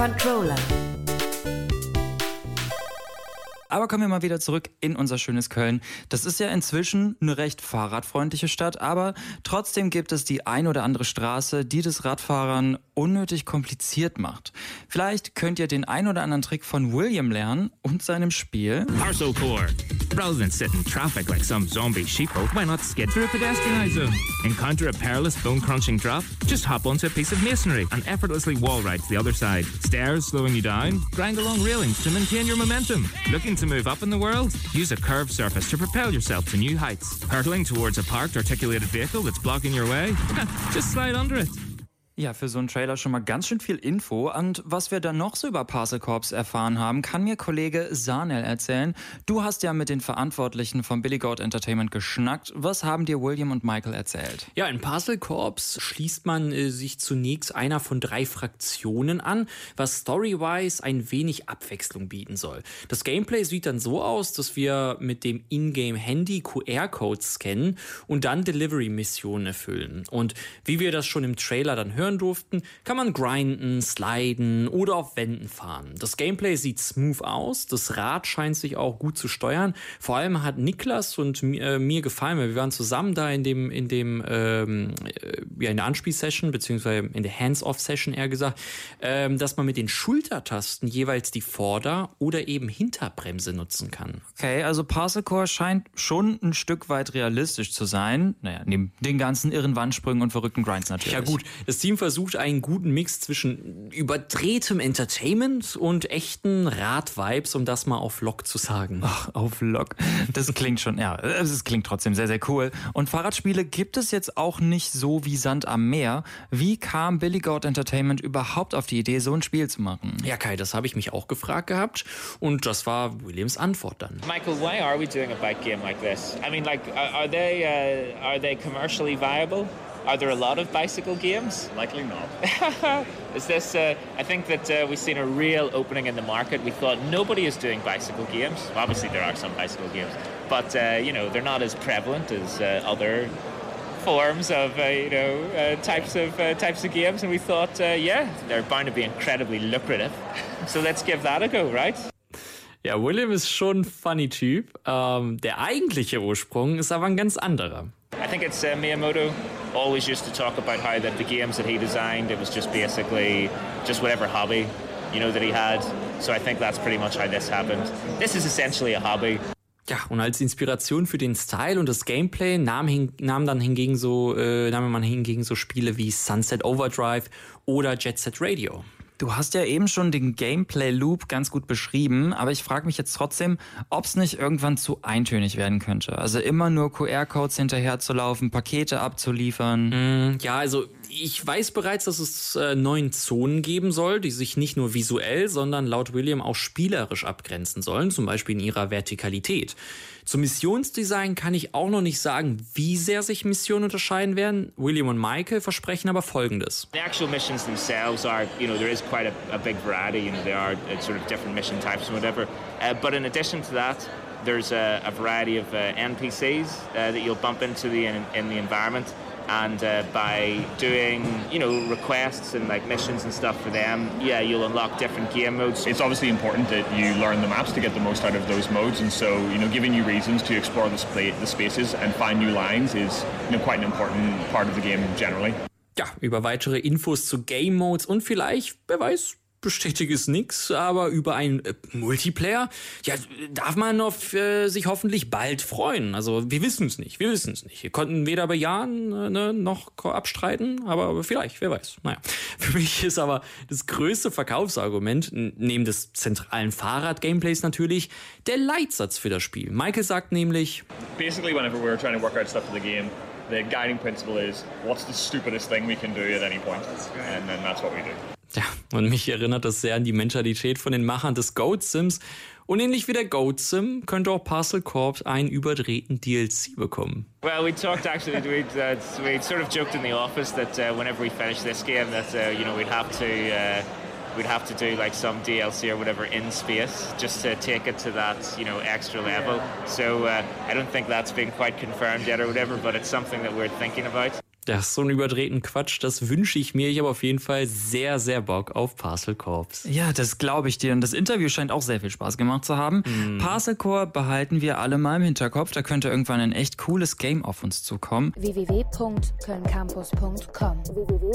Controller. Aber kommen wir mal wieder zurück in unser schönes Köln. Das ist ja inzwischen eine recht fahrradfreundliche Stadt, aber trotzdem gibt es die ein oder andere Straße, die das Radfahrern unnötig kompliziert macht. Vielleicht könnt ihr den ein oder anderen Trick von William lernen und seinem Spiel. Parcel Core. Rather than sit in traffic like some zombie sheeple, why not skid through a pedestrianised zone? Encounter a perilous bone-crunching drop? Just hop onto a piece of masonry and effortlessly wall ride to the other side. Stairs slowing you down? Grind along railings to maintain your momentum. Looking to move up in the world? Use a curved surface to propel yourself to new heights. Hurtling towards a parked articulated vehicle that's blocking your way? Just slide under it. Ja, für so einen Trailer schon mal ganz schön viel Info. Und was wir dann noch so über Parcel Corps erfahren haben, kann mir Kollege Sanel erzählen. Du hast ja mit den Verantwortlichen von Billy Goat Entertainment geschnackt. Was haben dir William und Michael erzählt? Ja, in Parcel Corps schließt man äh, sich zunächst einer von drei Fraktionen an, was storywise ein wenig Abwechslung bieten soll. Das Gameplay sieht dann so aus, dass wir mit dem Ingame-Handy QR-Codes scannen und dann Delivery-Missionen erfüllen. Und wie wir das schon im Trailer dann hören, hören durften, kann man grinden, sliden oder auf Wänden fahren. Das Gameplay sieht smooth aus, das Rad scheint sich auch gut zu steuern. Vor allem hat Niklas und äh, mir gefallen, weil wir waren zusammen da in dem, in dem, ähm, äh, ja, in der Anspielsession, beziehungsweise in der Hands-Off-Session eher gesagt, ähm, dass man mit den Schultertasten jeweils die Vorder- oder eben Hinterbremse nutzen kann. Okay, also Parcel Core scheint schon ein Stück weit realistisch zu sein. Naja, neben den ganzen irren Wandsprüngen und verrückten Grinds natürlich. Ja gut, das Team versucht einen guten Mix zwischen überdrehtem Entertainment und echten Rad-Vibes, um das mal auf Lock zu sagen. Ach, auf Lock. Das klingt schon, ja, es klingt trotzdem sehr, sehr cool. Und Fahrradspiele gibt es jetzt auch nicht so wie Sand am Meer. Wie kam Billy Goat Entertainment überhaupt auf die Idee, so ein Spiel zu machen? Ja, Kai, das habe ich mich auch gefragt gehabt und das war Williams Antwort dann. Michael, why are we doing a bike game like this? I mean, like, are, are they uh, are they commercially viable? Are there a lot of bicycle games? Likely not. is this? Uh, I think that uh, we've seen a real opening in the market. We thought nobody is doing bicycle games. Well, obviously, there are some bicycle games, but uh, you know they're not as prevalent as uh, other forms of uh, you know uh, types of types of games. And we thought, yeah, they're bound to be incredibly lucrative. so let's give that a go, right? Ja, William ist schon ein funny Typ. Ähm, der eigentliche Ursprung ist aber ein ganz anderer. Think it's uh, Miyamoto always used to talk about how that the games that he designed, it was just basically just whatever hobby, you know, that he had. So I think that's pretty much how this happened. This is essentially a hobby. Ja, und als Inspiration für den Style und das Gameplay nahm, hin, nahm dann hingegen so, äh, nahm man hingegen so Spiele wie Sunset Overdrive oder Jet Set Radio. Du hast ja eben schon den Gameplay-Loop ganz gut beschrieben, aber ich frage mich jetzt trotzdem, ob es nicht irgendwann zu eintönig werden könnte. Also immer nur QR-Codes hinterherzulaufen, Pakete abzuliefern. Mm, ja, also ich weiß bereits, dass es äh, neun Zonen geben soll, die sich nicht nur visuell, sondern laut William auch spielerisch abgrenzen sollen, zum Beispiel in ihrer Vertikalität. Zum Missionsdesign kann ich auch noch nicht sagen, wie sehr sich Missionen unterscheiden werden. William und Michael versprechen aber Folgendes. The actual missions themselves are, you know, there is quite a, a big variety. You know, there are uh, sort of different mission types and whatever. Uh, but in addition to that, there's a, a variety of uh, NPCs uh, that you'll bump into the, in, in the environment. And uh, by doing you know requests and like missions and stuff for them yeah you'll unlock different game modes. It's obviously important that you learn the maps to get the most out of those modes. And so you know giving you reasons to explore the, sp the spaces and find new lines is you know quite an important part of the game generally. Ja, über weitere Infos zu Game Modes und vielleicht, wer weiß, bestätige es nix, aber über einen äh, Multiplayer, ja, darf man auf, äh, sich hoffentlich bald freuen. Also wir wissen es nicht, wir wissen es nicht. Wir konnten weder bejahen äh, ne, noch abstreiten, aber vielleicht, wer weiß. Naja, für mich ist aber das größte Verkaufsargument, neben des zentralen Fahrrad-Gameplays natürlich, der Leitsatz für das Spiel. Michael sagt nämlich, Basically, whenever we're trying to work out stuff for the game, the guiding principle is, what's the stupidest thing we can do at any point? And then that's what we do. Ja, und mich erinnert das sehr an die Mentalität von den Machern des Goat Sims. Und ähnlich wie der Goat Sim könnte auch Parcel Corps einen überdrehten DLC bekommen. Well, we talked actually, we uh, we sort of joked in the office that uh, whenever we finish this game, that uh, you know we'd have to. Uh, we'd have to do like some DLC or whatever in space just to take it to that you know extra level. So uh, I don't think that's been quite confirmed yet or whatever, but it's something that we're thinking about. Ja, so einen überdrehten Quatsch, das wünsche ich mir. Ich habe auf jeden Fall sehr, sehr Bock auf Parcel Corps. Ja, das glaube ich dir. Und das Interview scheint auch sehr viel Spaß gemacht zu haben. Mm. Parcel Corps behalten wir alle mal im Hinterkopf. Da könnte irgendwann ein echt cooles Game auf uns zukommen. www.kölncampus.com www